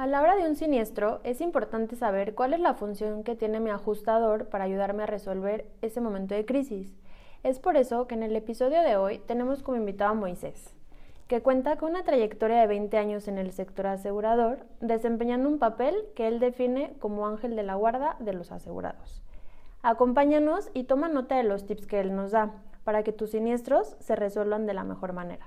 A la hora de un siniestro es importante saber cuál es la función que tiene mi ajustador para ayudarme a resolver ese momento de crisis. Es por eso que en el episodio de hoy tenemos como invitado a Moisés, que cuenta con una trayectoria de 20 años en el sector asegurador, desempeñando un papel que él define como ángel de la guarda de los asegurados. Acompáñanos y toma nota de los tips que él nos da para que tus siniestros se resuelvan de la mejor manera.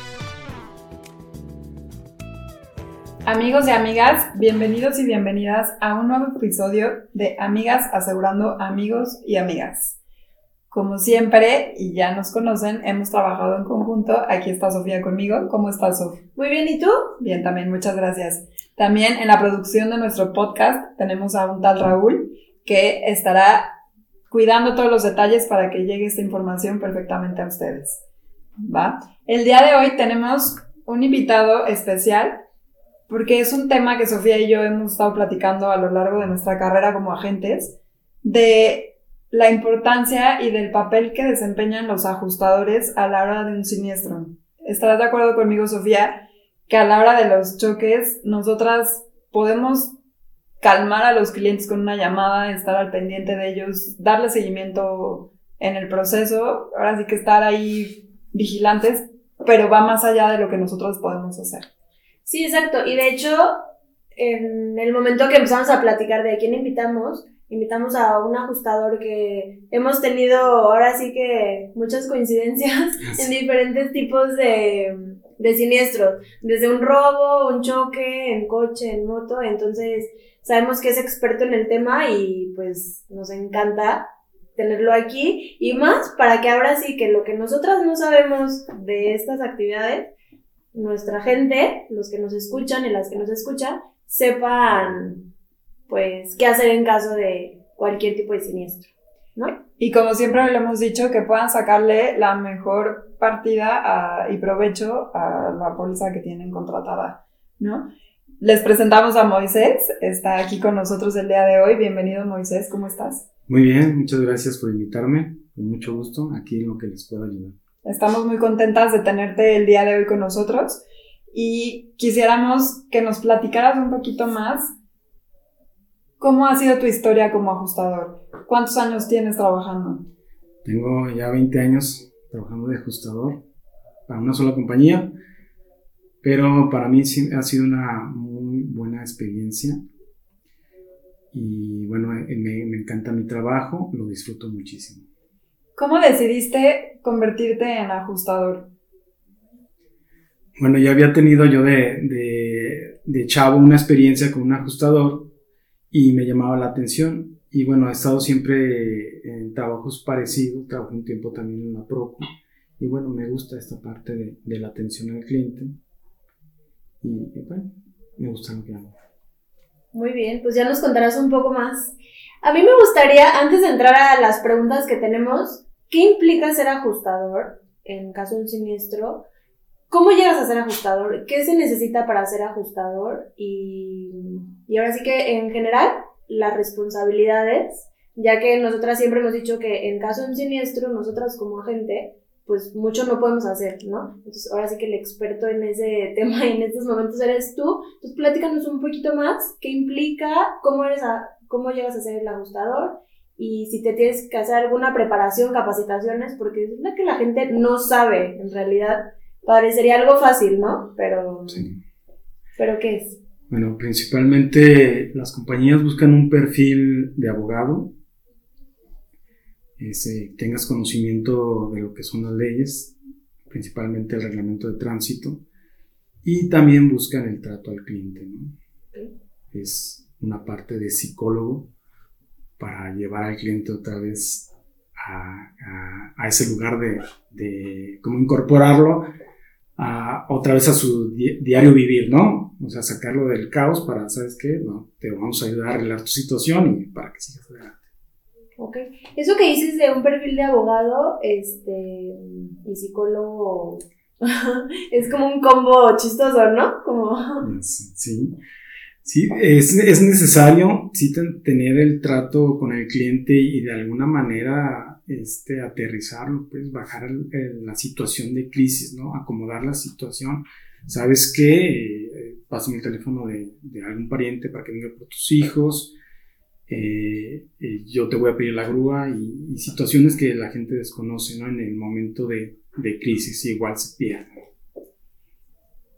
Amigos y amigas, bienvenidos y bienvenidas a un nuevo episodio de Amigas Asegurando Amigos y Amigas. Como siempre, y ya nos conocen, hemos trabajado en conjunto. Aquí está Sofía conmigo. ¿Cómo estás, Sofía? Muy bien, ¿y tú? Bien, también, muchas gracias. También en la producción de nuestro podcast tenemos a un tal Raúl que estará cuidando todos los detalles para que llegue esta información perfectamente a ustedes. ¿Va? El día de hoy tenemos un invitado especial porque es un tema que Sofía y yo hemos estado platicando a lo largo de nuestra carrera como agentes, de la importancia y del papel que desempeñan los ajustadores a la hora de un siniestro. ¿Estarás de acuerdo conmigo, Sofía, que a la hora de los choques nosotras podemos calmar a los clientes con una llamada, estar al pendiente de ellos, darle seguimiento en el proceso, ahora sí que estar ahí vigilantes, pero va más allá de lo que nosotros podemos hacer. Sí, exacto. Y de hecho, en el momento que empezamos a platicar de quién invitamos, invitamos a un ajustador que hemos tenido ahora sí que muchas coincidencias en diferentes tipos de, de siniestros, desde un robo, un choque, en coche, en moto, entonces sabemos que es experto en el tema y pues nos encanta tenerlo aquí. Y más para que ahora sí que lo que nosotras no sabemos de estas actividades, nuestra gente, los que nos escuchan y las que nos escuchan, sepan pues qué hacer en caso de cualquier tipo de siniestro, ¿no? Y como siempre le hemos dicho, que puedan sacarle la mejor partida a- y provecho a la póliza que tienen contratada, ¿no? Les presentamos a Moisés, está aquí con nosotros el día de hoy. Bienvenido Moisés, ¿cómo estás? Muy bien, muchas gracias por invitarme. Con mucho gusto, aquí en lo que les pueda ayudar. Estamos muy contentas de tenerte el día de hoy con nosotros y quisiéramos que nos platicaras un poquito más cómo ha sido tu historia como ajustador. ¿Cuántos años tienes trabajando? Tengo ya 20 años trabajando de ajustador para una sola compañía, pero para mí ha sido una muy buena experiencia. Y bueno, me, me encanta mi trabajo, lo disfruto muchísimo. ¿Cómo decidiste convertirte en ajustador? Bueno, ya había tenido yo de, de, de chavo una experiencia con un ajustador y me llamaba la atención. Y bueno, he estado siempre en trabajos parecidos, trabajé un tiempo también en la Proco. Y bueno, me gusta esta parte de, de la atención al cliente. Y, y bueno, me gusta lo que hago. Muy bien, pues ya nos contarás un poco más. A mí me gustaría, antes de entrar a las preguntas que tenemos, ¿qué implica ser ajustador en caso de un siniestro? ¿Cómo llegas a ser ajustador? ¿Qué se necesita para ser ajustador? Y, y ahora sí que en general, las responsabilidades, ya que nosotras siempre hemos dicho que en caso de un siniestro, nosotras como agente, pues mucho no podemos hacer, ¿no? Entonces ahora sí que el experto en ese tema y en estos momentos eres tú. Entonces platícanos un poquito más, qué implica, cómo eres a, cómo llegas a ser el ajustador y si te tienes que hacer alguna preparación, capacitaciones, porque es la que la gente no sabe en realidad. Parecería algo fácil, ¿no? Pero, Sí. ¿pero qué es? Bueno, principalmente las compañías buscan un perfil de abogado, ese, tengas conocimiento de lo que son las leyes, principalmente el reglamento de tránsito, y también buscan el trato al cliente. ¿no? Es una parte de psicólogo para llevar al cliente otra vez a, a- a ese lugar de, de cómo incorporarlo a, otra vez a su diario vivir, ¿no? O sea, sacarlo del caos para, ¿sabes qué? No, te vamos a ayudar a arreglar tu situación y para que sigas adelante. Ok. Eso que dices de un perfil de abogado este, y psicólogo es como un combo chistoso, ¿no? Como... Sí. Sí, es, es necesario sí, tener el trato con el cliente y de alguna manera este, aterrizarlo, pues bajar la situación de crisis, ¿no? Acomodar la situación. ¿Sabes qué? Eh, pásame el teléfono de, de, algún pariente para que venga por tus hijos. Eh, eh, yo te voy a pedir la grúa y, situaciones que la gente desconoce, ¿no? En el momento de, de crisis igual se pierden.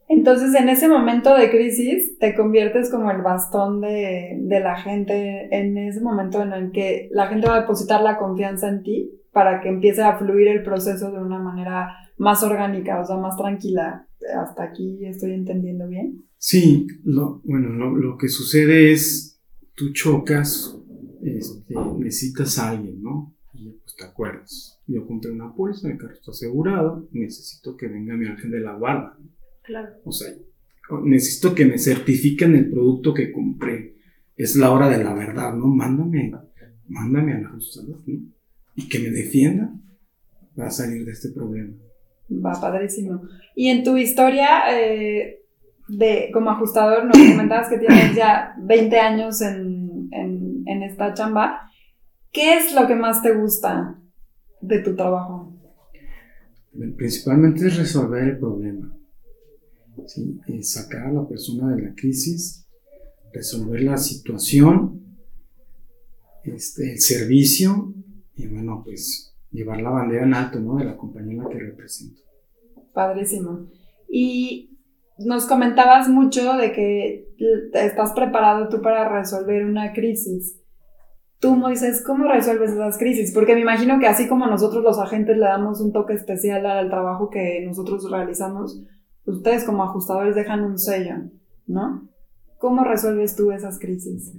Entonces, en ese momento de crisis, te conviertes como el bastón de, de, la gente, en ese momento en el que la gente va a depositar la confianza en ti para que empiece a fluir el proceso de una manera más orgánica, o sea, más tranquila. ¿Hasta aquí estoy entendiendo bien? Sí, lo, bueno, lo, que sucede es, tú chocas, este, necesitas a alguien, ¿no? Y pues te acuerdas. Yo compré una póliza, el carro está asegurado, necesito que venga mi ángel de la guarda. Claro. O sea, necesito que me certifiquen el producto que compré. Es la hora de la verdad, ¿no? Mándame, mándame al ajustador, ¿no? Y que me defienda para salir de este problema. Va, padrísimo. Y en tu historia eh, de como ajustador, nos comentabas que tienes ya 20 años en, en, en esta chamba. ¿Qué es lo que más te gusta de tu trabajo? Principalmente es resolver el problema. ¿Sí? sacar a la persona de la crisis, resolver la situación, este, el servicio y bueno, pues llevar la bandera en alto ¿no? de la compañía en la que represento. Padrísimo. Y nos comentabas mucho de que estás preparado tú para resolver una crisis. Tú, Moisés, ¿cómo resuelves esas crisis? Porque me imagino que así como nosotros los agentes le damos un toque especial al trabajo que nosotros realizamos, ustedes como ajustadores dejan un sello, ¿no? ¿Cómo resuelves tú esas crisis?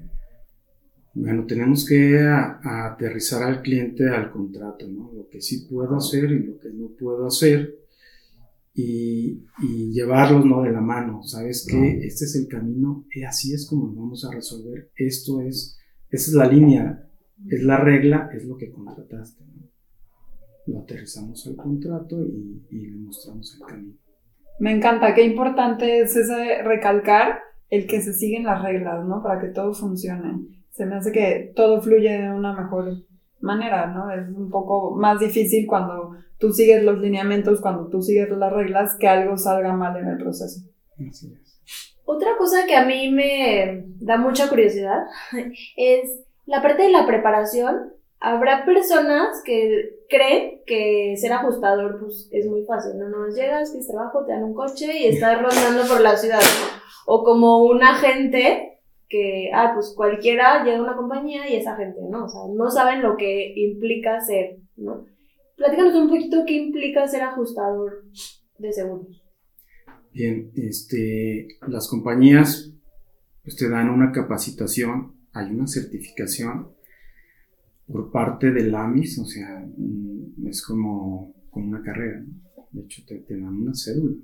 Bueno, tenemos que aterrizar al cliente al contrato, ¿no? Lo que sí puedo hacer y lo que no puedo hacer y, y llevarlos, ¿no? De la mano, ¿sabes qué? Este es el camino y así es como vamos a resolver. Esto es, esa es la línea, es la regla, es lo que contrataste, ¿no? Lo aterrizamos al contrato y, y le mostramos el camino. Me encanta, qué importante es ese recalcar el que se siguen las reglas, ¿no? Para que todo funcione. Se me hace que todo fluye de una mejor manera, ¿no? Es un poco más difícil cuando tú sigues los lineamientos, cuando tú sigues las reglas, que algo salga mal en el proceso. Otra cosa que a mí me da mucha curiosidad es la parte de la preparación habrá personas que creen que ser ajustador pues, es muy fácil, ¿no? Nos llegas, tienes trabajo, te dan un coche y estás rondando por la ciudad, O como un agente que, ah, pues cualquiera llega a una compañía y es agente, ¿no? O sea, no saben lo que implica ser, ¿no? Platícanos un poquito qué implica ser ajustador de seguros. Bien, este, las compañías pues, te dan una capacitación, hay una certificación por parte del AMIS, o sea, mm, es como, como una carrera. De hecho, te, te, dan una cédula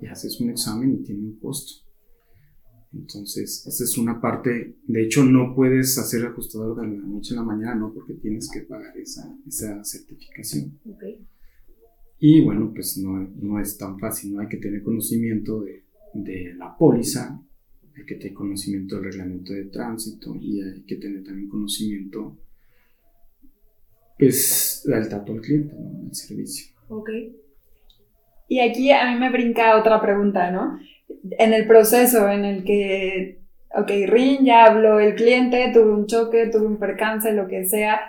y haces un examen y tiene un costo. Entonces, esa es una parte. De hecho, no puedes hacer ajustador de la noche a la mañana, ¿no? Porque tienes que pagar esa, esa certificación. Okay. Y bueno, pues no, no, es tan fácil, ¿no? Hay que tener conocimiento de, de la póliza, hay que tener conocimiento del reglamento de tránsito y hay que tener también conocimiento pues el trato al cliente, ¿no? El servicio. Ok. Y aquí a mí me brinca otra pregunta, ¿no? En el proceso en el que, ok, Rin, ya habló el cliente, tuve un choque, tuve un percance, lo que sea,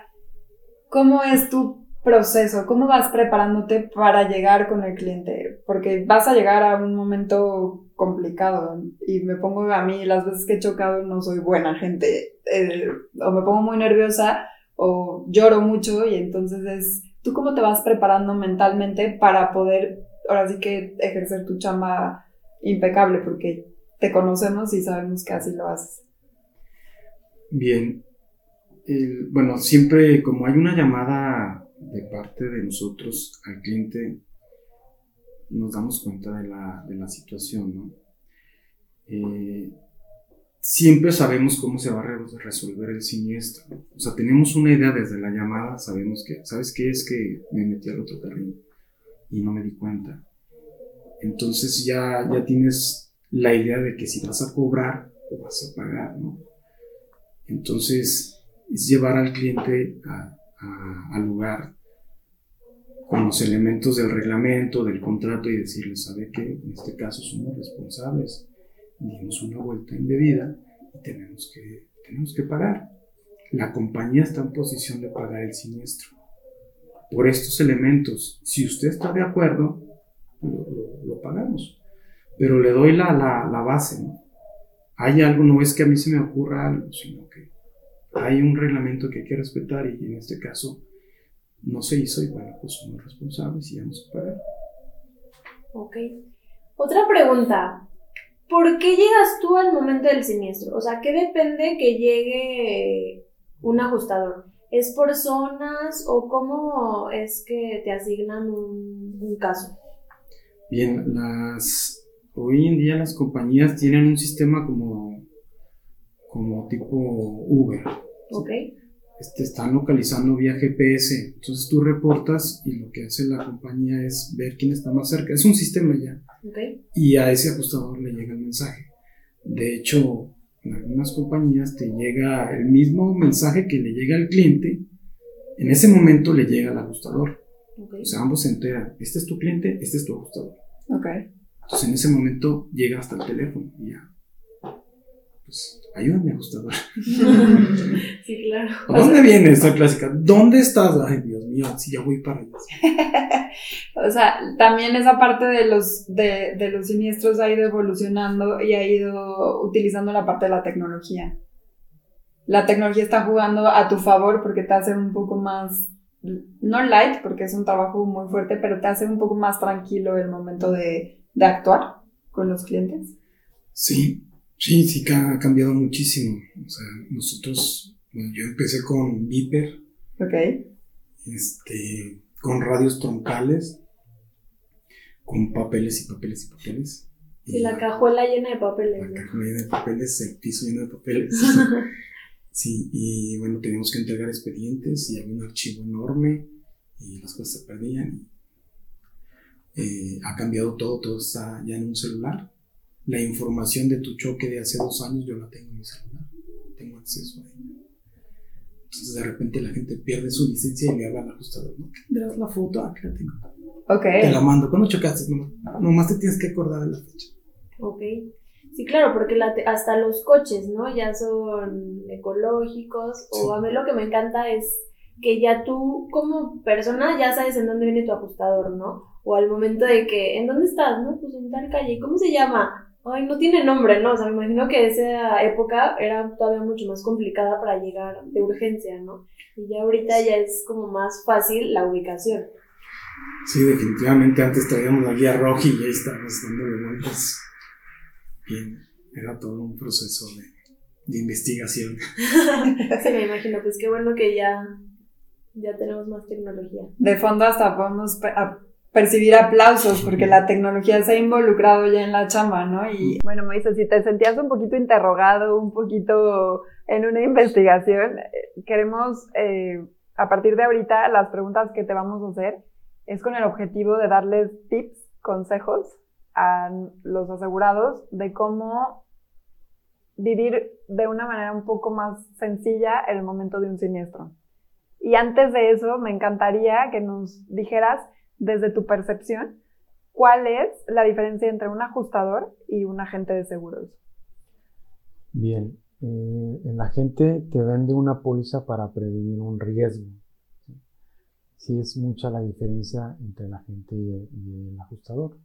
¿cómo es tu proceso? ¿Cómo vas preparándote para llegar con el cliente? Porque vas a llegar a un momento complicado y me pongo a mí, las veces que he chocado no soy buena gente, eh, o me pongo muy nerviosa o lloro mucho y entonces es, ¿tú cómo te vas preparando mentalmente para poder, ahora sí que ejercer tu chamba impecable? Porque te conocemos y sabemos que así lo haces. Bien, bueno, siempre como hay una llamada de parte de nosotros al cliente, nos damos cuenta de la, de la situación, ¿no? Eh, siempre sabemos cómo se va a resolver el siniestro. O sea, tenemos una idea desde la llamada, sabemos que, ¿sabes qué? Es que me metí al otro carril y no me di cuenta. Entonces ya, ya tienes la idea de que si vas a cobrar o vas a pagar, ¿no? Entonces es llevar al cliente al lugar con los elementos del reglamento, del contrato y decirle, ¿sabe qué? En este caso somos responsables dimos una vuelta indebida y tenemos que, tenemos que pagar. La compañía está en posición de pagar el siniestro. Por estos elementos, si usted está de acuerdo, lo, pagamos. Pero le doy la, la, base, ¿no? Hay algo, no es que a mí se me ocurra algo, sino que hay un reglamento que hay que respetar y en este caso no se hizo y bueno, pues somos responsables y vamos a pagar. Ok. Otra pregunta. ¿Por qué llegas tú al momento del siniestro? O sea, ¿qué depende que llegue un ajustador? ¿Es por zonas o cómo es que te asignan un, caso? Bien, las hoy en día las compañías tienen un sistema como, como tipo Uber. Ok. Este, están localizando vía GPS. Entonces tú reportas y lo que hace la compañía es ver quién está más cerca. Es un sistema ya. Y a ese ajustador le llega el mensaje. De hecho, en algunas compañías te llega el mismo mensaje que le llega al cliente. En ese momento le llega al ajustador. O sea, ambos se enteran. Este es tu cliente, este es tu ajustador. Entonces en ese momento llega hasta el teléfono y ya pues ayúdame, ajustador. sí, claro. ¿A dónde viene esta clásica? ¿Dónde estás? Ay, Dios mío, si ya voy para allá. o sea, también esa parte de los, de, de los siniestros ha ido evolucionando y ha ido utilizando la parte de la tecnología. La tecnología está jugando a tu favor porque te hace un poco más, no light, porque es un trabajo muy fuerte, pero te hace un poco más tranquilo el momento de, de actuar con los clientes. Sí, Sí, sí ha cambiado muchísimo. O sea, nosotros, bueno, yo empecé con Viper. Ok. Este, con radios troncales, con papeles y papeles y papeles. Y, la cajuela llena de papeles. La cajuela llena de papeles, el piso lleno de papeles. sí, y bueno, teníamos que entregar expedientes y había un archivo enorme y las cosas se perdían. Eh, ha cambiado todo, todo está ya en un celular la información de tu choque de hace dos años yo la tengo en mi celular, tengo acceso a ella. Entonces de repente la gente pierde su licencia y le habla al ajustador, ¿no? das la foto? Ah, que la tengo. Ok. Te la mando. ¿Cuándo chocaste? Nomás, te tienes que acordar de la fecha. Ok. Sí, claro, porque hasta los coches, ¿no? Ya son ecológicos. O a mí lo que me encanta es que ya tú como persona ya sabes en dónde viene tu ajustador, ¿no? O al momento de que, ¿en dónde estás? ¿No? Pues en tal calle. ¿Cómo se llama? Ay, no tiene nombre, ¿no? O sea, me imagino que esa época era todavía mucho más complicada para llegar de urgencia, ¿no? Y ya ahorita ya es como más fácil la ubicación. Sí, definitivamente antes traíamos la guía roja y ya estábamos dándole vueltas. Bien, era todo un proceso de, de investigación. sí, me imagino, pues qué bueno que ya, ya tenemos más tecnología. De fondo hasta podemos percibir aplausos porque la tecnología se ha involucrado ya en la chamba, ¿no? Y bueno, Moisés, si te sentías un poquito interrogado, un poquito en una investigación, eh, queremos, eh, a partir de ahorita, las preguntas que te vamos a hacer es con el objetivo de darles tips, consejos a los asegurados de cómo vivir de una manera un poco más sencilla el momento de un siniestro. Y antes de eso, me encantaría que nos dijeras desde tu percepción, ¿cuál es la diferencia entre un ajustador y un agente de seguros? Bien, eh, el agente te vende una póliza para prevenir un riesgo. Sí es mucha la diferencia entre el agente y el, ajustador.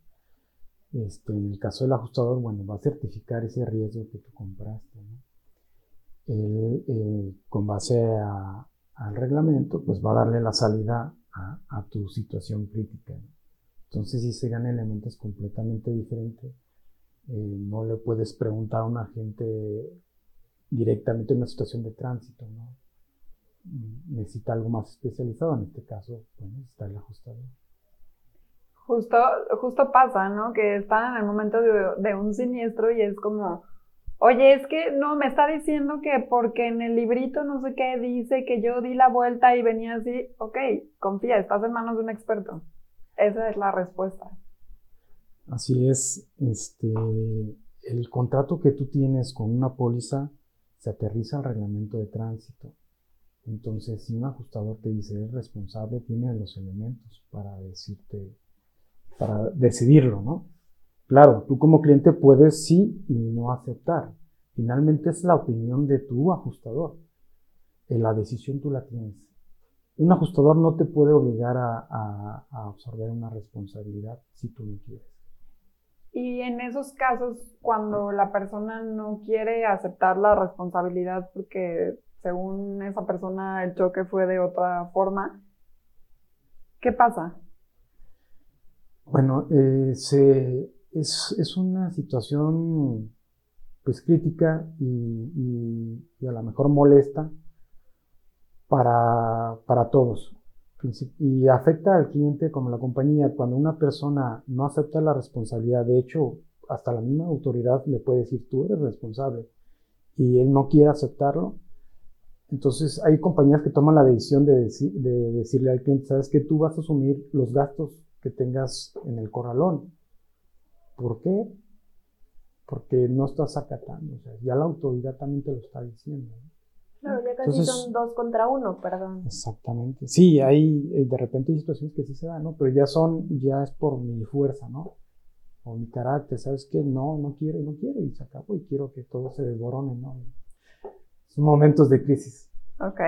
Este, en el caso del ajustador, bueno, va a certificar ese riesgo que tú compraste. Él, eh, con base al reglamento, pues va a darle la salida a, tu situación crítica. Entonces, si serían elementos completamente diferentes, eh, no le puedes preguntar a un agente directamente en una situación de tránsito, ¿no? Necesita algo más especializado, en este caso, bueno, está el ajustador. Justo, justo pasa, ¿no? Que están en el momento de, de un siniestro y es como, oye, es que no, me está diciendo que porque en el librito no sé qué dice que yo di la vuelta y venía así, ok, confía, estás en manos de un experto. Esa es la respuesta. Así es, este, el contrato que tú tienes con una póliza se aterriza al reglamento de tránsito. Entonces, si un ajustador te dice es responsable, tiene los elementos para decirte, para decidirlo, ¿no? Claro, tú como cliente puedes sí y no aceptar. Finalmente es la opinión de tu ajustador. En la decisión tú la tienes. Un ajustador no te puede obligar a, a absorber una responsabilidad si tú no quieres. Y en esos casos, cuando la persona no quiere aceptar la responsabilidad porque según esa persona el choque fue de otra forma, ¿qué pasa? Bueno, eh, se, es, es, una situación pues crítica y, y, a lo mejor molesta para, para todos. Y afecta al cliente como la compañía. Cuando una persona no acepta la responsabilidad, de hecho, hasta la misma autoridad le puede decir, tú eres responsable, y él no quiere aceptarlo, entonces hay compañías que toman la decisión de, de decirle al cliente, sabes que tú vas a asumir los gastos que tengas en el corralón. ¿Por qué? Porque no estás acatando, o sea, ya la autoridad también te lo está diciendo. Claro, ya casi son dos contra uno, perdón. Exactamente. Sí, hay, eh, de repente hay situaciones que sí se dan, ¿no? Pero ya son, ya es por mi fuerza, ¿no? O mi carácter, ¿sabes qué? No, no quiero y no quiero y se acabó y quiero que todo se desborone, ¿no? Son momentos de crisis. Ok.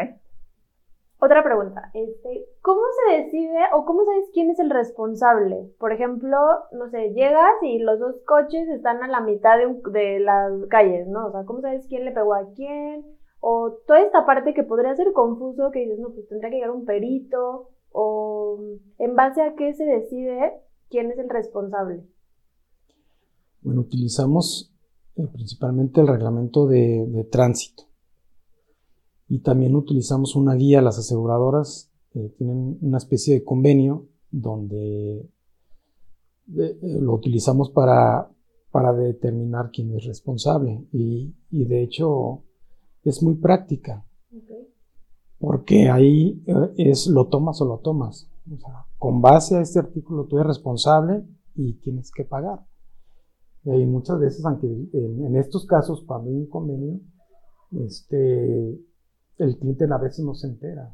Otra pregunta, este, ¿cómo se decide o cómo sabes quién es el responsable? Por ejemplo, no sé, llegas y los dos coches están a la mitad de, de las calles, ¿no? O sea, ¿cómo sabes quién le pegó a quién? O toda esta parte que podría ser confuso, que dices, no, pues tendría que llegar un perito, o en base a qué se decide quién es el responsable. Bueno, utilizamos eh, principalmente el reglamento de tránsito y también utilizamos una guía, las aseguradoras eh, tienen una especie de convenio donde eh, eh, lo utilizamos para, para determinar quién es responsable y, y de hecho es muy práctica porque ahí es lo tomas o lo tomas. O sea, con base a este artículo tú eres responsable y tienes que pagar. Y muchas veces, aunque en, en estos casos, cuando hay un convenio, este, el cliente a veces no se entera.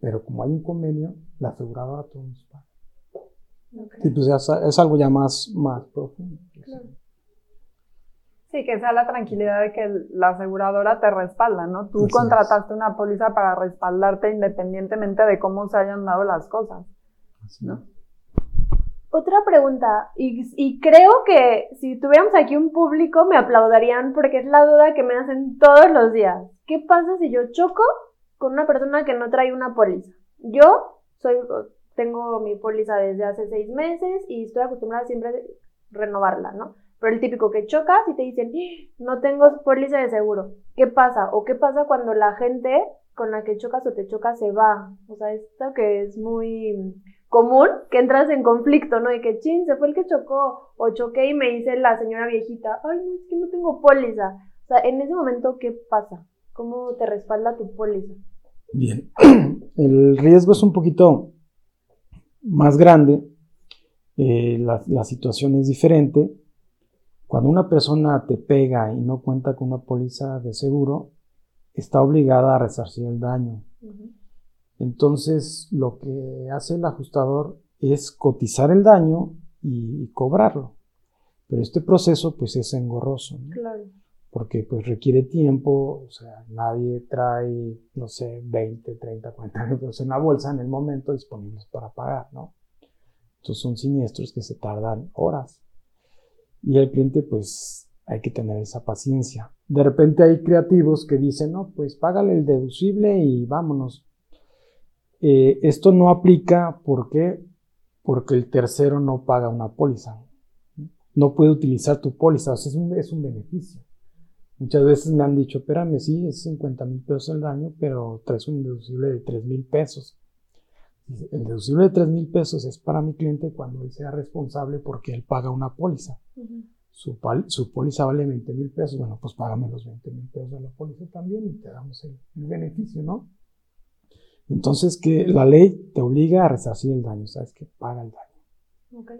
Pero como hay un convenio, la aseguradora todo nos paga. Okay. pues es, algo ya más, más profundo. Sí, que sea la tranquilidad de que la aseguradora te respalda, ¿no? Tú contrataste una póliza para respaldarte independientemente de cómo se hayan dado las cosas. ¿no? Otra pregunta, y, creo que si tuviéramos aquí un público me aplaudirían porque es la duda que me hacen todos los días. ¿Qué pasa si yo choco con una persona que no trae una póliza? Yo soy, tengo mi póliza desde hace seis meses y estoy acostumbrada siempre a renovarla, ¿no? Pero el típico que chocas y te dicen, no tengo póliza de seguro. ¿Qué pasa? ¿O qué pasa cuando la gente con la que chocas o te chocas se va? O sea, esto que es muy común, que entras en conflicto, ¿no? De que, chin, se fue el que chocó, o choqué y me dice la señora viejita, ay, no, es que no tengo póliza. O sea, en ese momento, ¿qué pasa? ¿Cómo te respalda tu póliza? Bien, el riesgo es un poquito más grande, eh, la, la, situación es diferente. Cuando una persona te pega y no cuenta con una póliza de seguro, está obligada a resarcir el daño. Uh -huh. Entonces, lo que hace el ajustador es cotizar el daño y, y cobrarlo. Pero este proceso, pues, es engorroso. ¿no? Claro porque pues requiere tiempo, o sea, nadie trae, no sé, 20, 30, 40 euros en la bolsa en el momento disponibles para pagar, ¿no? Entonces son siniestros que se tardan horas. Y el cliente pues hay que tener esa paciencia. De repente hay creativos que dicen, no, pues págale el deducible y vámonos. Eh, esto no aplica, ¿por qué? Porque el tercero no paga una póliza. No puede utilizar tu póliza, o sea, es un, es un beneficio. Muchas veces me han dicho, espérame, sí, es 50 mil pesos el daño, pero traes un deducible de 3 mil pesos. El deducible de 3 mil pesos es para mi cliente cuando él sea responsable porque él paga una póliza. su, su, póliza vale 20 mil pesos, bueno, pues págame los 20 mil pesos de la póliza también y te damos el, beneficio, ¿no? Entonces, que la ley te obliga a resarcir el daño, ¿sabes? Que paga el daño. Okay.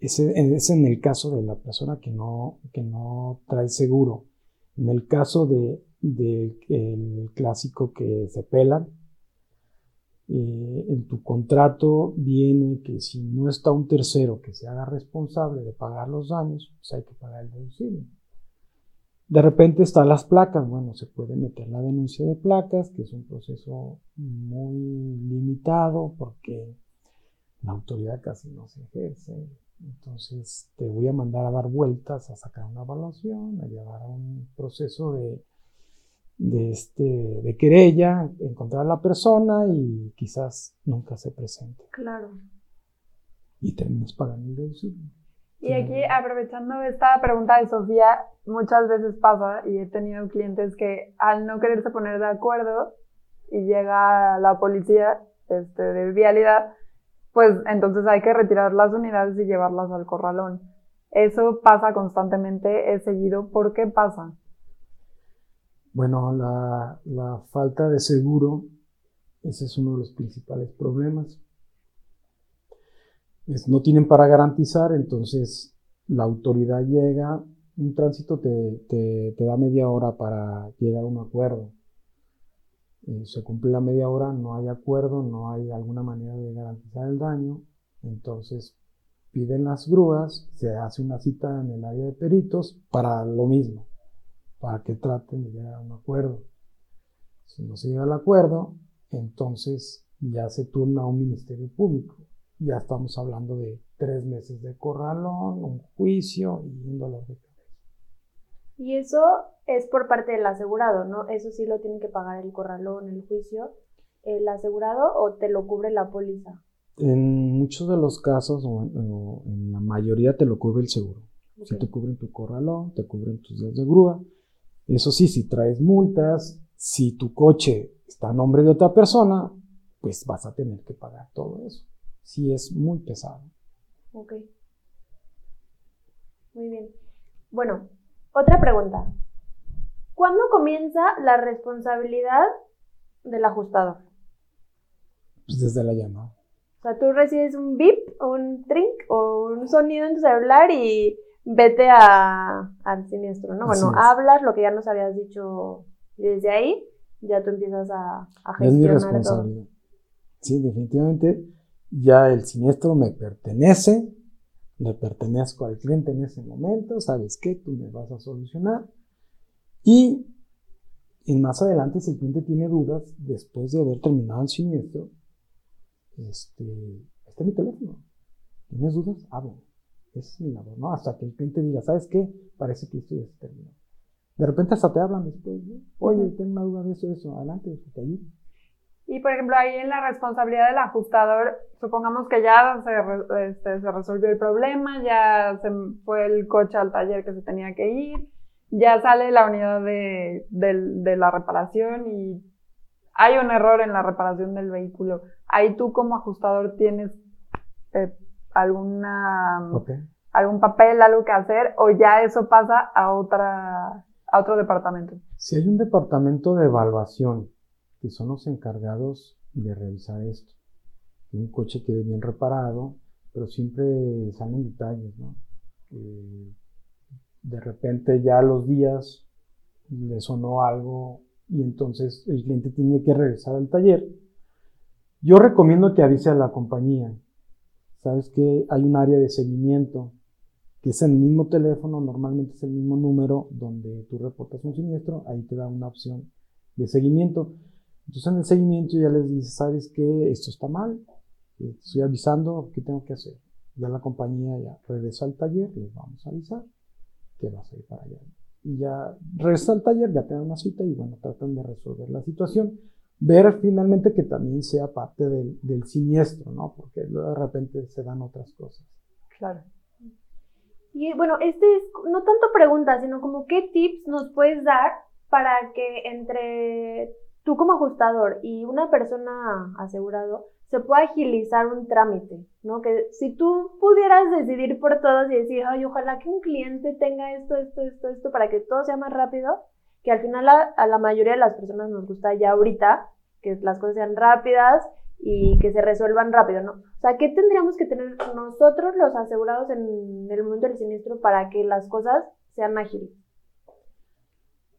Ese es en el caso de la persona que no, que no trae seguro. En el caso de, de el clásico que se pelan, eh, en tu contrato viene que si no está un tercero que se haga responsable de pagar los daños, pues hay que pagar el deducible. De repente están las placas, bueno, se puede meter la denuncia de placas, que es un proceso muy limitado porque la autoridad casi no se ejerce. Entonces te voy a mandar a dar vueltas, a sacar una evaluación, a llevar a un proceso de de, este, de querella, encontrar a la persona y quizás nunca se presente. Claro. Y terminas pagando el deducible. Y aquí, aprovechando esta pregunta de Sofía, muchas veces pasa, y he tenido clientes que al no quererse poner de acuerdo y llega la policía este, de vialidad, pues entonces hay que retirar las unidades y llevarlas al corralón. Eso pasa constantemente, es seguido. ¿Por qué pasa? Bueno, la, falta de seguro, ese es uno de los principales problemas. No tienen para garantizar, entonces la autoridad llega, un tránsito te, da media hora para llegar a un acuerdo. Eh, se cumple la media hora, no hay acuerdo, no hay alguna manera de garantizar el daño, entonces piden las grúas, se hace una cita en el área de peritos para lo mismo para que traten de llegar a un acuerdo. Si no se llega al acuerdo, entonces ya se turna a un ministerio público. Ya estamos hablando de tres meses de corralón, un juicio y un dolor de cabeza. Y eso es por parte del asegurado, ¿no? Eso sí lo tiene que pagar el corralón, el juicio, el asegurado o te lo cubre la póliza. En muchos de los casos, o en, la mayoría, te lo cubre el seguro. Si te cubren tu corralón, te cubren tus días de grúa, eso sí, si traes multas, si tu coche está a nombre de otra persona, pues vas a tener que pagar todo eso. Si es muy pesado. Ok. Muy bien. Bueno, otra pregunta. ¿Cuándo comienza la responsabilidad del ajustador? Pues desde la llamada. O sea, tú recibes un bip, un trink o un sonido en tu celular y vete a, al siniestro, ¿no? bueno, hablas lo que ya nos habías dicho y desde ahí ya tú empiezas a, a gestionar Es mi responsabilidad. Sí, definitivamente ya el siniestro me pertenece, le pertenezco al cliente en ese momento, sabes qué, tú me vas a solucionar y, y más adelante si el cliente tiene dudas después de haber terminado el siniestro, este, este es mi teléfono. ¿Tienes dudas? Habla es mi labor, ¿no? Hasta que el cliente diga, ¿sabes qué? Parece que esto ya se terminó. De repente hasta te hablan después, ¿no? Oye, tengo una duda de eso, de eso, adelante, te ayudo. Y por ejemplo, ahí en la responsabilidad del ajustador, supongamos que ya se, este, se resolvió el problema, ya se fue el coche al taller que se tenía que ir, ya sale la unidad de, de la reparación y hay un error en la reparación del vehículo. Ahí tú como ajustador tienes eh, alguna, algún papel, algo que hacer, o ya eso pasa a, otra, a otro departamento? Si hay un departamento de evaluación, que son los encargados de revisar esto. Un coche quede bien reparado, pero siempre salen detalles, ¿no? de repente ya los días le sonó algo y entonces el cliente tiene que regresar al taller. Yo recomiendo que avise a la compañía sabes que hay un área de seguimiento que es el mismo teléfono, normalmente es el mismo número donde tú reportas un siniestro, ahí te da una opción de seguimiento. Entonces en el seguimiento ya les dices, sabes que esto está mal, estoy avisando, ¿qué tengo que hacer? Ya la compañía ya regresa al taller, les vamos a avisar que vas a ir para allá. Y ya regresa al taller, ya te una cita y bueno, tratan de resolver la situación ver finalmente que también sea parte del, del siniestro, ¿no? Porque de repente se dan otras cosas. Claro. Y bueno, este es no tanto pregunta, sino como qué tips nos puedes dar para que entre tú como ajustador y una persona asegurado se puede agilizar un trámite, ¿no? Que si tú pudieras decidir por todos y decir, ay, ojalá que un cliente tenga esto, esto, esto, esto, para que todo sea más rápido, que al final a, a la mayoría de las personas nos gusta ya ahorita, que las cosas sean rápidas y que se resuelvan rápido, ¿no? O sea, ¿qué tendríamos que tener nosotros los asegurados en el momento del siniestro para que las cosas sean ágiles?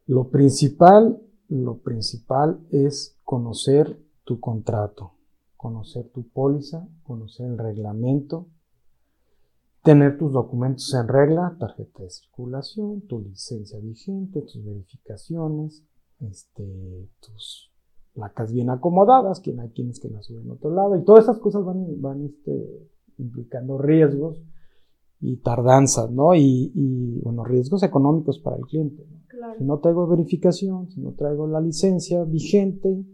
Lo principal, lo principal es conocer tu contrato, conocer tu póliza, conocer el reglamento, tener tus documentos en regla, tarjeta de circulación, tu licencia vigente, tus verificaciones, este, tus placas bien acomodadas, quien hay quienes que las suben en otro lado, y todas esas cosas van, van este, implicando riesgos y tardanzas, ¿no? Y, y, bueno, riesgos económicos para el cliente. ¿no? Claro. Si no traigo verificación, si no traigo la licencia vigente,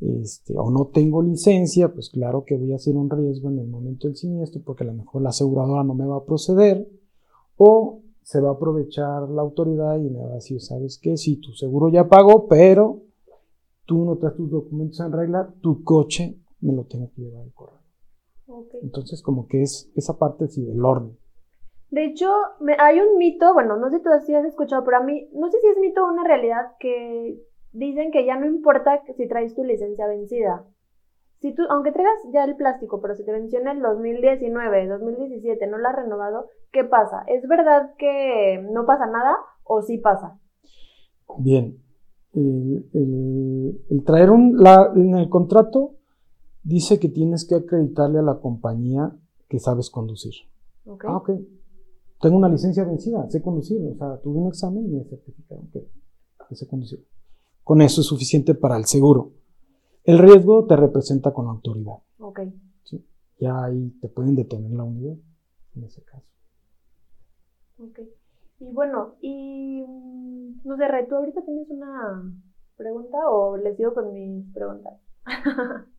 este, o no tengo licencia, pues claro que voy a hacer un riesgo en el momento del siniestro, porque a lo mejor la aseguradora no me va a proceder, o se va a aprovechar la autoridad y me va a decir, ¿sabes qué? Sí, tu seguro ya pagó, pero tú no traes tus documentos en regla, tu coche me lo tengo que llevar al correo. Okay. Entonces, como que es esa parte sí del orden. De hecho, me, hay un mito, bueno, no sé si tú así has escuchado, pero a mí, no sé si es mito o una realidad que dicen que ya no importa si traes tu licencia vencida. Si tú, aunque traigas ya el plástico, pero si te venció en el 2019, 2017, no lo has renovado, ¿qué pasa? ¿Es verdad que no pasa nada o sí pasa? Bien, el, el, el traer un, la, en el contrato dice que tienes que acreditarle a la compañía que sabes conducir. Okay. Ah, ok. Tengo una licencia vencida, sé conducir, o sea, tuve un examen y me certificaron que, que sé conducir. Con eso es suficiente para el seguro. El riesgo te representa con la autoridad. Ok. ¿sí? Ya ahí te pueden detener la unidad, en ese caso. Ok. Y bueno, y mm, no sé, Ray, ¿tú ahorita tienes una pregunta o les sigo con mis preguntas?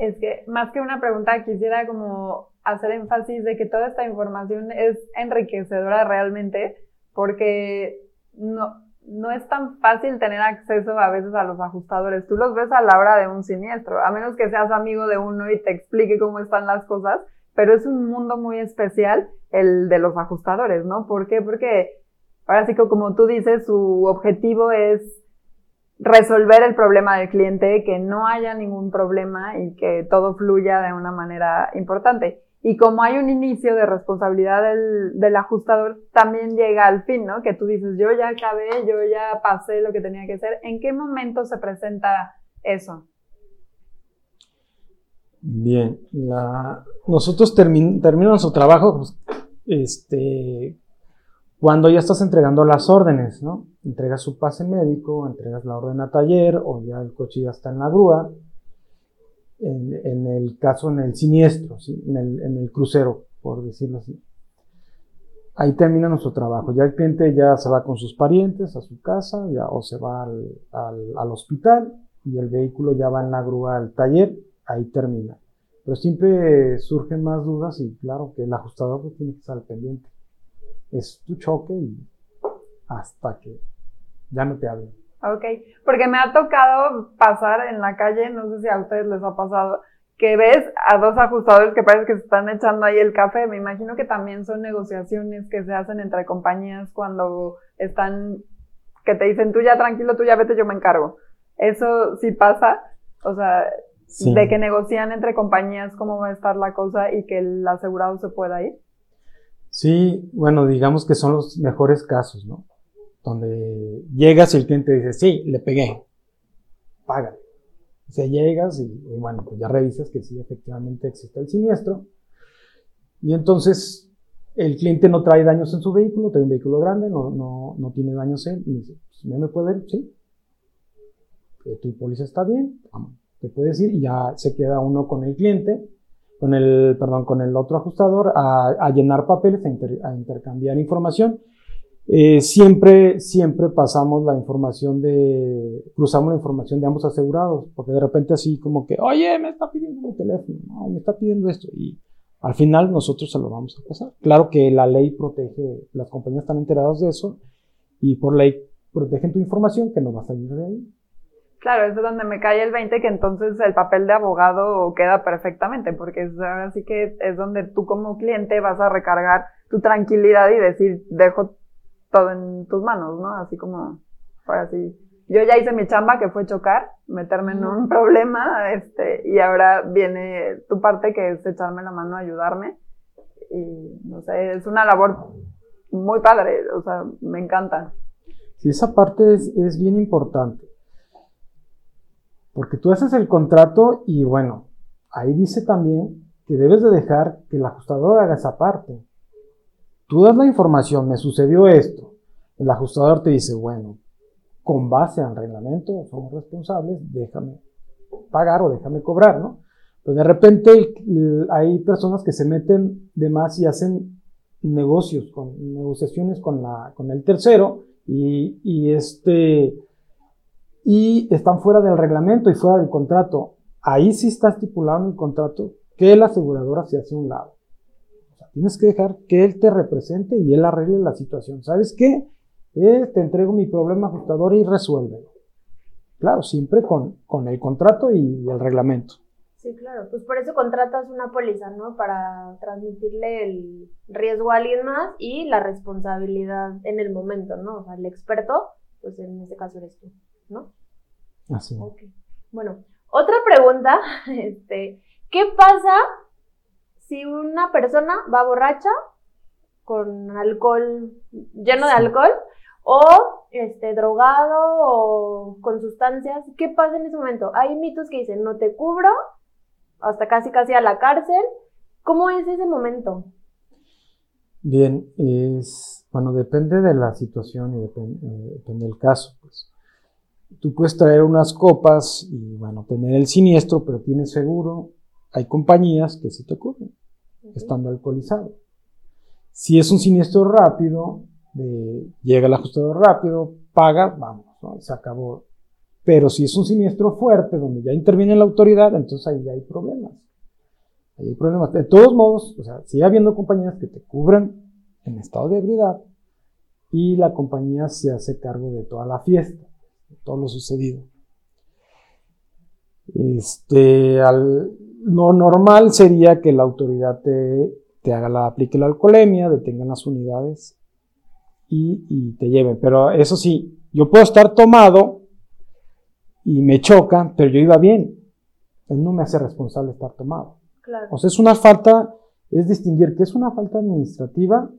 Es que más que una pregunta quisiera como hacer énfasis de que toda esta información es enriquecedora realmente porque no, no es tan fácil tener acceso a veces a los ajustadores. Tú los ves a la hora de un siniestro, a menos que seas amigo de uno y te explique cómo están las cosas, pero es un mundo muy especial el de los ajustadores, ¿no? ¿Por qué? Porque ahora sí que como tú dices, su objetivo es resolver el problema del cliente, que no haya ningún problema y que todo fluya de una manera importante. Y como hay un inicio de responsabilidad del, del, ajustador, también llega al fin, ¿no? Que tú dices, yo ya acabé, yo ya pasé lo que tenía que hacer. ¿En qué momento se presenta eso? Bien, nosotros termin, terminamos nuestro trabajo pues, este, cuando ya estás entregando las órdenes, ¿no? Entregas su pase médico, entregas la orden a taller o ya el coche ya está en la grúa. En, el caso, en el siniestro, en, el, crucero, por decirlo así. Ahí termina nuestro trabajo. Ya el cliente ya se va con sus parientes a su casa ya, o se va al hospital y el vehículo ya va en la grúa al taller. Ahí termina. Pero siempre surgen más dudas y claro que el ajustador pues, tiene que estar al pendiente es tu choque y hasta que ya no te hablen. Ok, porque me ha tocado pasar en la calle, no sé si a ustedes les ha pasado, que ves a dos ajustadores que parece que se están echando ahí el café. Me imagino que también son negociaciones que se hacen entre compañías cuando están, que te dicen tú ya tranquilo, tú ya vete, yo me encargo. Eso sí pasa, o sea, sí. de que negocian entre compañías cómo va a estar la cosa y que el asegurado se pueda ir. Sí, bueno, digamos que son los mejores casos, ¿no? Donde llegas y el cliente dice, sí, le pegué, págale. O llegas y, y, bueno, pues ya revisas que sí, efectivamente existe el siniestro. Y entonces el cliente no trae daños en su vehículo, trae un vehículo grande, no, no, no tiene daños en, y dice, pues, ¿me, puede ir? Sí. Tu póliza está bien, te puedes ir y ya se queda uno con el cliente con el, perdón, con el otro ajustador a, a llenar papeles, a, inter, a intercambiar información. Eh, siempre, siempre pasamos la información de, cruzamos la información de ambos asegurados, porque de repente así como que, oye, me está pidiendo mi teléfono, no, me está pidiendo esto, y al final nosotros se lo vamos a pasar. Claro que la ley protege, las compañías están enteradas de eso, y por ley protegen tu información que no va a salir de ahí. Claro, eso es donde me cae el 20, que entonces el papel de abogado queda perfectamente, porque es, ahora sí que es donde tú como cliente vas a recargar tu tranquilidad y decir, dejo todo en tus manos, ¿no? Así como, ahora así. Yo ya hice mi chamba, que fue chocar, meterme en un problema, este, y ahora viene tu parte, que es echarme la mano, ayudarme. Y, no sé, es una labor muy padre, o sea, me encanta. Sí, esa parte es, es bien importante. Porque tú haces el contrato y bueno, ahí dice también que debes de dejar que el ajustador haga esa parte. Tú das la información, me sucedió esto. El ajustador te dice, bueno, con base al reglamento, somos responsables, déjame pagar o déjame cobrar, ¿no? Pues de repente hay personas que se meten de más y hacen negocios, con, negociaciones con, el tercero y, este, y están fuera del reglamento y fuera del contrato. Ahí sí está estipulado en el contrato que la aseguradora se hace un lado. Tienes que dejar que él te represente y él arregle la situación. ¿Sabes qué? Te entrego mi problema ajustador y resuélvelo. Claro, siempre con, con el contrato y el reglamento. Sí, claro. Pues por eso contratas una póliza, ¿no? Para transmitirle el riesgo a alguien más y la responsabilidad en el momento, ¿no? O sea, el experto, pues en este caso eres tú, ¿no? Así. Bueno, otra pregunta, este, ¿qué pasa si una persona va borracha con alcohol, lleno de alcohol, o este, drogado o con sustancias, ¿qué pasa en ese momento? Hay mitos que dicen, no te cubro, hasta casi casi a la cárcel. ¿Cómo es ese momento? Bien, es, bueno, depende de la situación y depende, eh, depende del caso, pues. Tú puedes traer unas copas y, bueno, tener el siniestro, pero tienes seguro. Hay compañías que sí te cubren estando alcoholizado. Si es un siniestro rápido, llega el ajustador rápido, paga, vamos, se acabó. Pero si es un siniestro fuerte, donde ya interviene la autoridad, entonces ahí ya hay problemas. Ahí hay problemas. De todos modos, o sea, sigue habiendo compañías que te cubran en estado de ebriedad y la compañía se hace cargo de toda la fiesta, todo lo sucedido. Este, al, lo normal sería que la autoridad te, te haga la, aplique la alcoholemia, detengan las unidades y, y, te lleven. Pero eso sí, yo puedo estar tomado y me choca, pero yo iba bien. Él no me hace responsable estar tomado. Claro. O sea, es una falta, es distinguir que es una falta administrativa,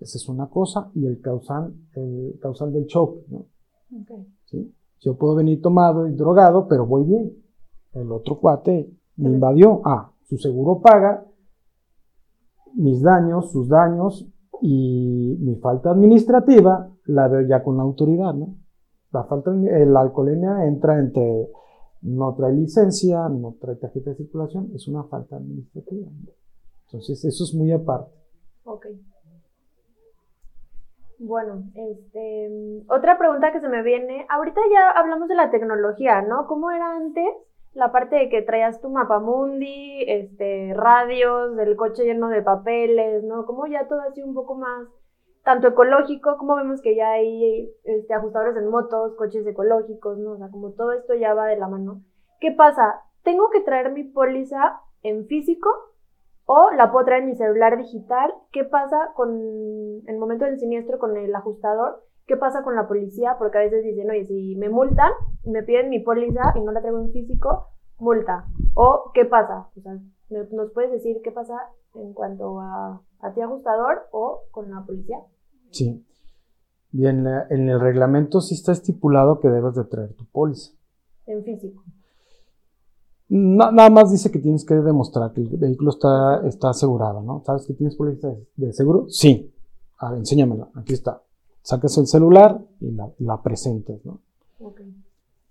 esa es una cosa, y el causal, el causal del choque. ¿no? Okay. ¿Sí? Yo puedo venir tomado y drogado, pero voy bien. El otro cuate me invadió. Ah, su seguro paga mis daños, sus daños y mi falta administrativa la veo ya con la autoridad, ¿no? La falta, la alcoholemia entra entre no trae licencia, no trae tarjeta de circulación, es una falta administrativa. ¿no? Entonces, eso es muy aparte. Ok. Bueno, este, otra pregunta que se me viene, ahorita ya hablamos de la tecnología, ¿no? ¿Cómo era antes la parte de que traías tu mapamundi, este, radios, del coche lleno de papeles, ¿no? Como ya todo así un poco más, tanto ecológico, como vemos que ya hay este, ajustadores en motos, coches ecológicos, ¿no? O sea, como todo esto ya va de la mano. ¿Qué pasa? ¿Tengo que traer mi póliza en físico o la puedo traer en mi celular digital? ¿Qué pasa con el momento del siniestro con el ajustador? ¿Qué pasa con la policía? Porque a veces dicen, oye, si me multan, me piden mi póliza y no la traigo en físico, multa. ¿O qué pasa? O sea, ¿nos puedes decir qué pasa en cuanto a, a ti ajustador o con la policía? Sí. Bien, en el reglamento sí está estipulado que debes de traer tu póliza. En físico. No, nada más dice que tienes que demostrar que el vehículo está, está asegurado, ¿no? ¿Sabes que tienes póliza de seguro? Sí. A ver, enséñamela. Aquí está sacas el celular y la, la presentas, ¿no? Okay.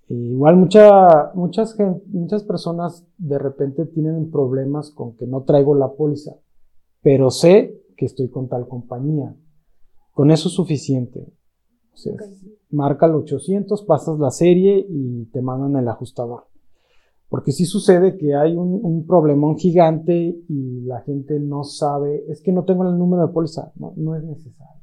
igual mucha, muchas, muchas personas de repente tienen problemas con que no traigo la póliza, pero sé que estoy con tal compañía. Con eso es suficiente. O sea, okay. Marca el 800, pasas la serie y te mandan el ajustador. Porque sí sucede que hay un, un problemón gigante y la gente no sabe, es que no tengo el número de póliza, no, no es necesario.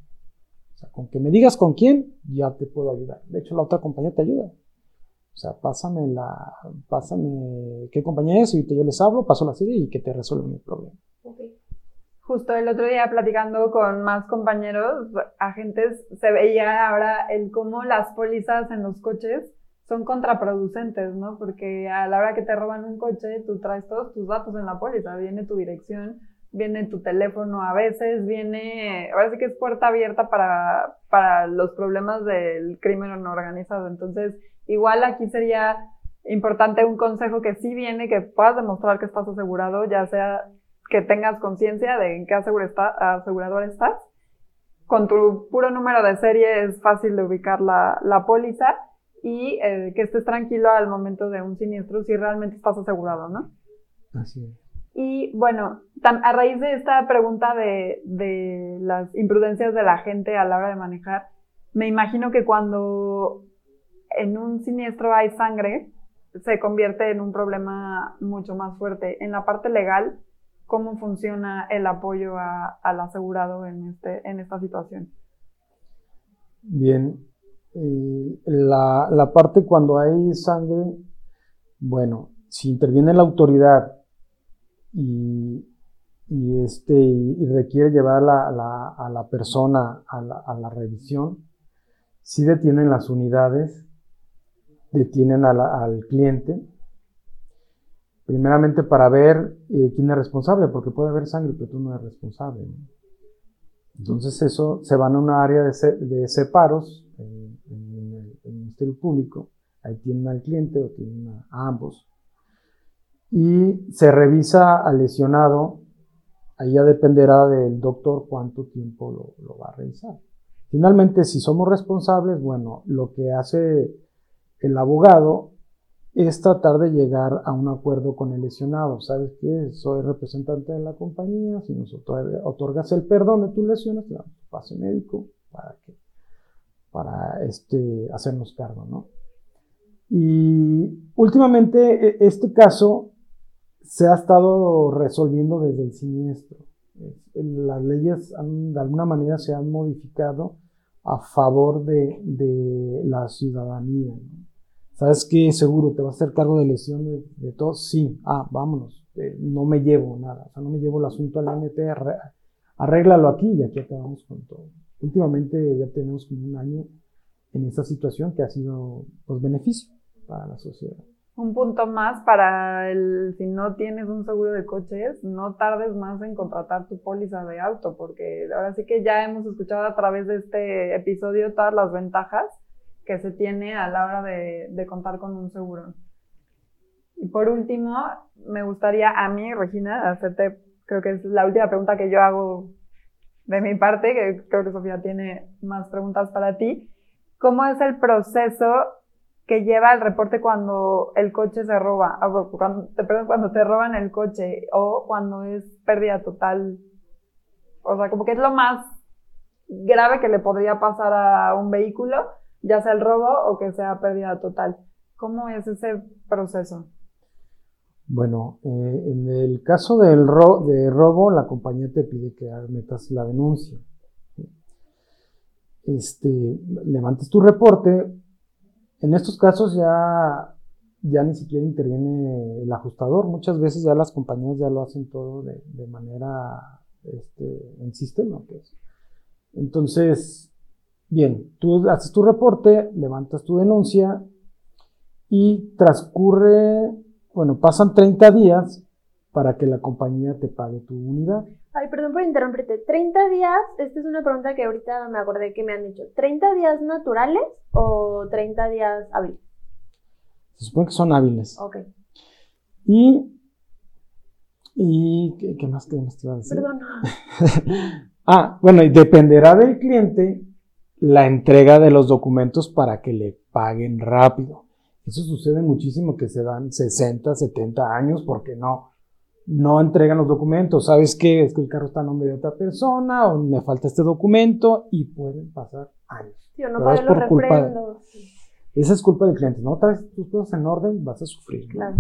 Con que me digas con quién, ya te puedo ayudar. De hecho, la otra compañía te ayuda. O sea, pásame la, pásame qué compañía es, y yo les hablo, paso la serie y que te resuelvan el problema. Justo el otro día platicando con más compañeros, agentes, se veía ahora el cómo las pólizas en los coches son contraproducentes, ¿no? Porque a la hora que te roban un coche, tú traes todos tus datos en la póliza, viene tu dirección, viene tu teléfono a veces, viene, ahora sí que es puerta abierta para, para los problemas del crimen organizado. Entonces, igual aquí sería importante un consejo que sí viene, que puedas demostrar que estás asegurado, ya sea que tengas conciencia de en qué asegurador estás. Con tu puro número de serie es fácil de ubicar la, la póliza y eh, que estés tranquilo al momento de un siniestro si realmente estás asegurado, ¿no? Así es. Y bueno, a raíz de esta pregunta de, de las imprudencias de la gente a la hora de manejar, me imagino que cuando en un siniestro hay sangre, se convierte en un problema mucho más fuerte. En la parte legal, ¿cómo funciona el apoyo a, al asegurado en, este, en esta situación? Bien, la, la parte cuando hay sangre, bueno, si interviene la autoridad y, y, este, y requiere llevar a la, a la persona a la, revisión, si detienen las unidades, detienen al cliente, primeramente para ver eh, quién es responsable, porque puede haber sangre, pero tú no eres responsable. Entonces eso se van a una área de, de separos Ministerio Público, ahí tienen al cliente o tienen a ambos, y se revisa al lesionado, ahí ya dependerá del doctor cuánto tiempo lo, va a revisar. Finalmente, si somos responsables, bueno, lo que hace el abogado es tratar de llegar a un acuerdo con el lesionado. ¿Sabes qué? Soy representante de la compañía, si nos otorgas el perdón de tus lesiones, te damos pase médico para que para este, hacernos cargo, ¿no? Y últimamente e, este caso se ha estado resolviendo desde el siniestro. Las leyes de alguna manera se han modificado a favor de, de la ciudadanía. ¿Sabes qué? Seguro te va a hacer cargo de lesiones de, todos. Sí, ah, vámonos. Eh, no me llevo nada. O sea, no me llevo el asunto al ANT. Arréglalo aquí y aquí acabamos con todo. Últimamente ya tenemos un año en esta situación que ha sido pues beneficio para la sociedad un punto más para el, si no tienes un seguro de coches, no tardes más en contratar tu póliza de auto, porque ahora sí que ya hemos escuchado a través de este episodio todas las ventajas que se tiene a la hora de, de contar con un seguro. Y por último, me gustaría a mí, Regina, hacerte, creo que es la última pregunta que yo hago de mi parte, que creo que Sofía tiene más preguntas para ti. ¿Cómo es el proceso que lleva el reporte cuando el coche se roba, ah, cuando, perdón, cuando te roban el coche o cuando es pérdida total. O sea, como que es lo más grave que le podría pasar a un vehículo, ya sea el robo o que sea pérdida total. ¿Cómo es ese proceso? Bueno, eh, en el caso del ro de robo, la compañía te pide que metas la denuncia. Este, levantes tu reporte, en estos casos ya, ya ni siquiera interviene el ajustador. Muchas veces ya las compañías ya lo hacen todo de, manera este, en sistema. Pues. Entonces, bien, tú haces tu reporte, levantas tu denuncia y transcurre, bueno, pasan 30 días para que la compañía te pague tu unidad. Ay, perdón por interrumpirte. 30 días, esta es una pregunta que ahorita me acordé que me han dicho. ¿30 días naturales o 30 días hábiles? Se supone que son hábiles. Ok. Y. ¿Y qué, más, qué más te iba a decir? Perdón. ah, bueno, y dependerá del cliente la entrega de los documentos para que le paguen rápido. Eso sucede muchísimo que se dan 60, 70 años porque no no entregan los documentos. ¿Sabes qué? Es que el carro está a nombre de otra persona o me falta este documento y pueden pasar años. Sí, no los Esa es culpa del cliente. No traes tus cosas en orden, vas a sufrir. Claro.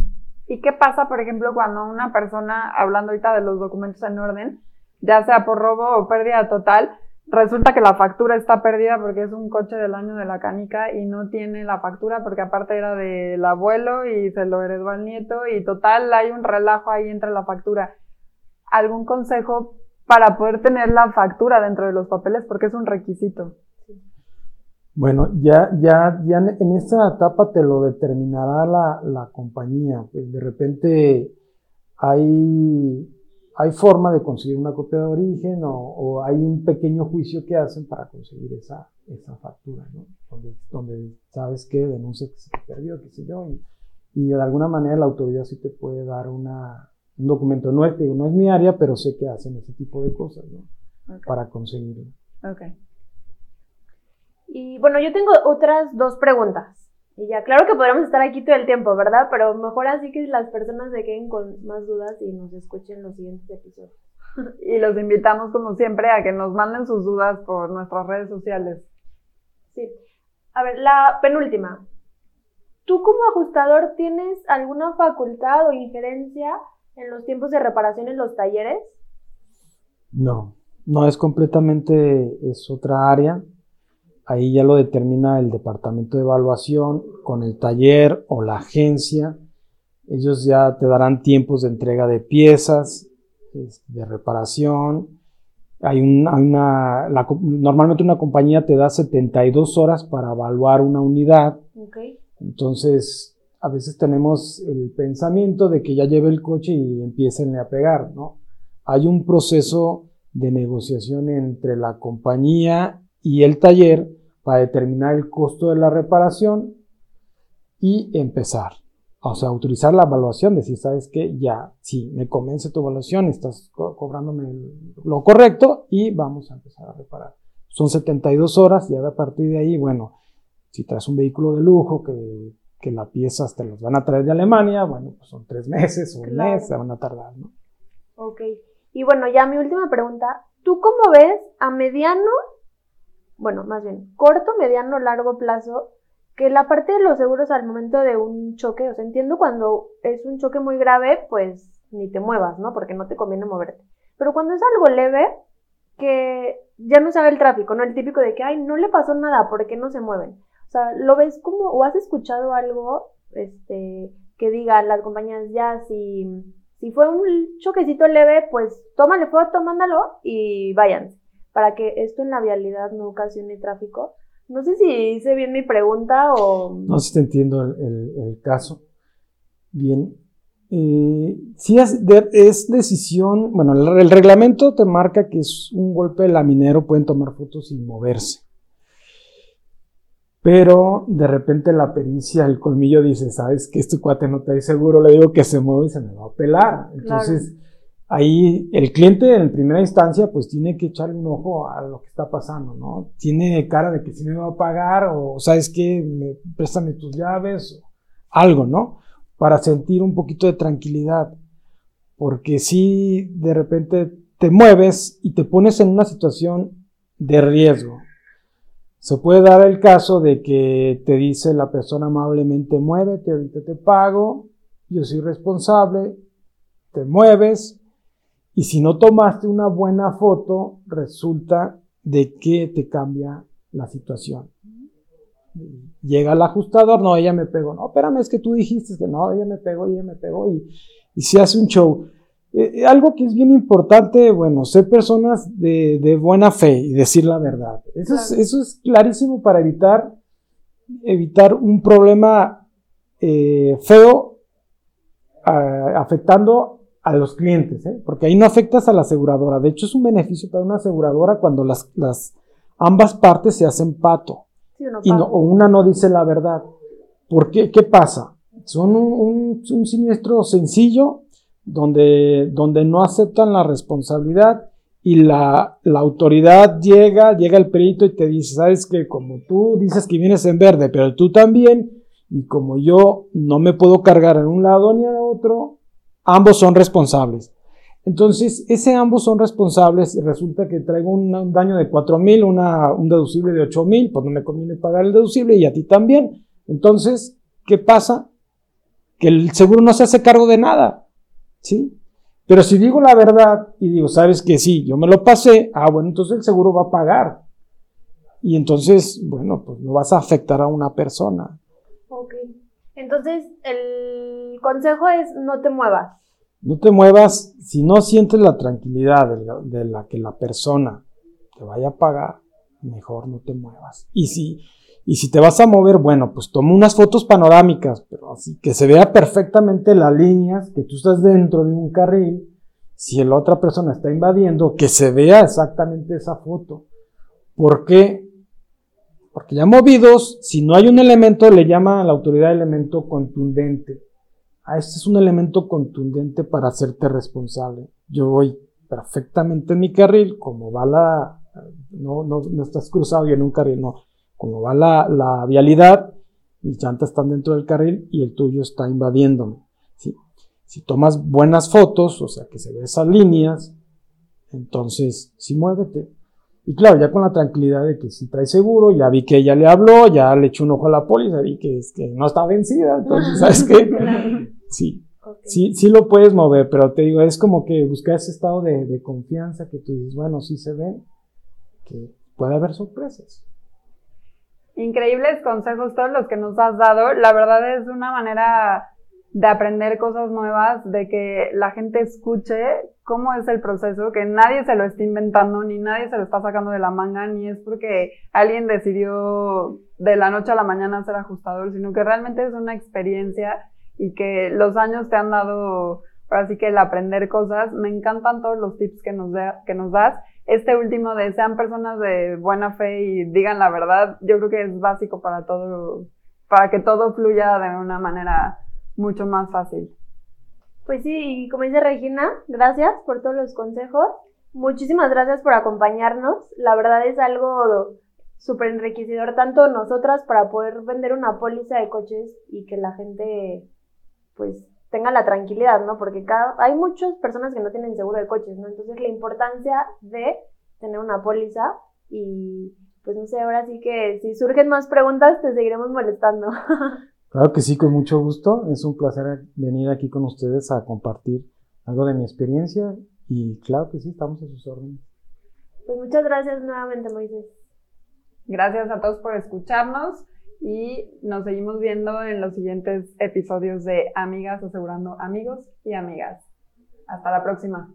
¿Y qué pasa, por ejemplo, cuando una persona, hablando ahorita de los documentos en orden, ya sea por robo o pérdida total, resulta que la factura está perdida porque es un coche del año de la canica y no tiene la factura porque aparte era del abuelo y se lo heredó al nieto y total hay un relajo ahí entre la factura. ¿Algún consejo para poder tener la factura dentro de los papeles porque es un requisito? Bueno, ya, ya, ya en esta etapa te lo determinará la, la compañía. Pues de repente hay hay forma de conseguir una copia de origen o, hay un pequeño juicio que hacen para conseguir esa, esa factura, ¿no? Donde, donde sabes que denuncia que se te perdió, qué sé yo, y, de alguna manera la autoridad sí te puede dar una, un documento. No es, no es mi área, pero sé que hacen ese tipo de cosas, ¿no? Para conseguirlo. Ok. Y bueno, yo tengo otras dos preguntas. Y ya, claro que podríamos estar aquí todo el tiempo, ¿verdad? Pero mejor así que las personas se queden con más dudas y nos escuchen los siguientes episodios. y los invitamos, como siempre, a que nos manden sus dudas por nuestras redes sociales. Sí. A ver, la penúltima. ¿Tú como ajustador tienes alguna facultad o injerencia en los tiempos de reparación en los talleres? No, no es completamente, es otra área. Ahí ya lo determina el departamento de evaluación con el taller o la agencia. Ellos ya te darán tiempos de entrega de piezas, de reparación. Hay una, normalmente una compañía te da 72 horas para evaluar una unidad. Entonces, a veces tenemos el pensamiento de que ya lleve el coche y empiecen a pegar, ¿no? Hay un proceso de negociación entre la compañía y el taller para determinar el costo de la reparación y empezar. O sea, utilizar la evaluación, decir, ¿sabes qué? Ya, sí, me convence tu evaluación, estás cobrándome lo correcto y vamos a empezar a reparar. Son 72 horas y a partir de ahí, bueno, si traes un vehículo de lujo que, que las piezas te las van a traer de Alemania, bueno, pues son tres meses o un mes, se van a tardar, ¿no? Ok. Y bueno, ya mi última pregunta. ¿Tú cómo ves a mediano bueno, más bien corto, mediano, largo plazo, que la parte de los seguros al momento de un choque, o sea, entiendo cuando es un choque muy grave, pues ni te muevas, ¿no? Porque no te conviene moverte. Pero cuando es algo leve, que ya no sabe el tráfico, ¿no? El típico de que, ay, no le pasó nada, ¿por qué no se mueven? O sea, ¿lo ves como, o has escuchado algo, este, que diga las compañías, ya, si, si fue un choquecito leve, pues tómale foto, mándalo y váyanse para que esto en la vialidad no ocasione tráfico. No sé si hice bien mi pregunta o... No sé si te entiendo el, caso. Bien. Eh, si es, decisión, bueno, el, reglamento te marca que es un golpe laminero, pueden tomar fotos sin moverse. Pero de repente la pericia, el colmillo dice, sabes que este cuate no está ahí seguro, le digo que se mueve y se me va a pelar. Entonces, ahí el cliente en primera instancia pues tiene que echarle un ojo a lo que está pasando, ¿no? Tiene cara de que si me va a pagar o sabes qué, me, préstame tus llaves, o algo, ¿no? Para sentir un poquito de tranquilidad. Porque si de repente te mueves y te pones en una situación de riesgo. Se puede dar el caso de que te dice la persona amablemente, muévete, ahorita te pago, yo soy responsable, te mueves, y si no tomaste una buena foto, resulta de que te cambia la situación. Llega el ajustador, no, ella me pegó. No, espérame, es que tú dijiste que no, ella me pegó, ella me pegó y, y se hace un show. Eh, eh, algo que es bien importante, bueno, ser personas de, buena fe y decir la verdad. Eso, es, eso es clarísimo para evitar, evitar un problema eh, feo afectando a los clientes, ¿eh? porque ahí no afectas a la aseguradora. De hecho, es un beneficio para una aseguradora cuando las, las ambas partes se hacen pato y no, o una no dice la verdad. ¿Por qué? ¿Qué pasa? Son un, un, siniestro sencillo donde, donde no aceptan la responsabilidad y la, la, autoridad llega, llega el perito y te dice, sabes que como tú dices que vienes en verde, pero tú también, y como yo no me puedo cargar en un lado ni en otro, ambos son responsables. Entonces, ese ambos son responsables y resulta que traigo un, daño de 4 mil, un deducible de 8 mil, pues no me conviene pagar el deducible y a ti también. Entonces, ¿qué pasa? Que el seguro no se hace cargo de nada, ¿sí? Pero si digo la verdad y digo, sabes que sí, yo me lo pasé, ah, bueno, entonces el seguro va a pagar. Y entonces, bueno, pues no vas a afectar a una persona. Entonces, el consejo es no te muevas. No te muevas si no sientes la tranquilidad de la, de la que la persona te vaya a pagar, mejor no te muevas. Y si, y si te vas a mover, bueno, pues toma unas fotos panorámicas, pero así que se vea perfectamente las líneas, que tú estás dentro de un carril. Si la otra persona está invadiendo, que se vea exactamente esa foto. ¿Por qué? Porque ya movidos, si no hay un elemento, le llama a la autoridad elemento contundente. Ah, este es un elemento contundente para hacerte responsable. Yo voy perfectamente en mi carril, como va la, no, no, no estás cruzado y en un carril, no, como va la, la vialidad, mis llantas están dentro del carril y el tuyo está invadiéndome. ¿sí? Si tomas buenas fotos, o sea que se ve esas líneas, entonces sí muévete. Y claro, ya con la tranquilidad de que si trae seguro, ya vi que ella le habló, ya le echó un ojo a la póliza, vi que, es que no está vencida, entonces, ¿sabes qué? Sí, sí, sí lo puedes mover, pero te digo, es como que buscar ese estado de, de confianza que tú dices, bueno, sí se ve, que puede haber sorpresas. Increíbles consejos todos los que nos has dado. La verdad es una manera de aprender cosas nuevas, de que la gente escuche cómo es el proceso, que nadie se lo está inventando, ni nadie se lo está sacando de la manga, ni es porque alguien decidió de la noche a la mañana ser ajustador, sino que realmente es una experiencia y que los años te han dado, así que el aprender cosas. Me encantan todos los tips que nos, que nos das. Este último de sean personas de buena fe y digan la verdad, yo creo que es básico para todo, para que todo fluya de una manera mucho más fácil. Pues sí, como dice Regina, gracias por todos los consejos. Muchísimas gracias por acompañarnos. La verdad es algo súper enriquecedor, tanto nosotras para poder vender una póliza de coches y que la gente pues tenga la tranquilidad, ¿no? Porque cada, hay muchas personas que no tienen seguro de coches, ¿no? Entonces la importancia de tener una póliza y pues no sé, ahora sí que si surgen más preguntas te seguiremos molestando. Claro que sí, con mucho gusto. Es un placer venir aquí con ustedes a compartir algo de mi experiencia y claro que sí, estamos a sus órdenes. Pues muchas gracias nuevamente, Moisés. Gracias a todos por escucharnos y nos seguimos viendo en los siguientes episodios de Amigas Asegurando Amigos y Amigas. Hasta la próxima.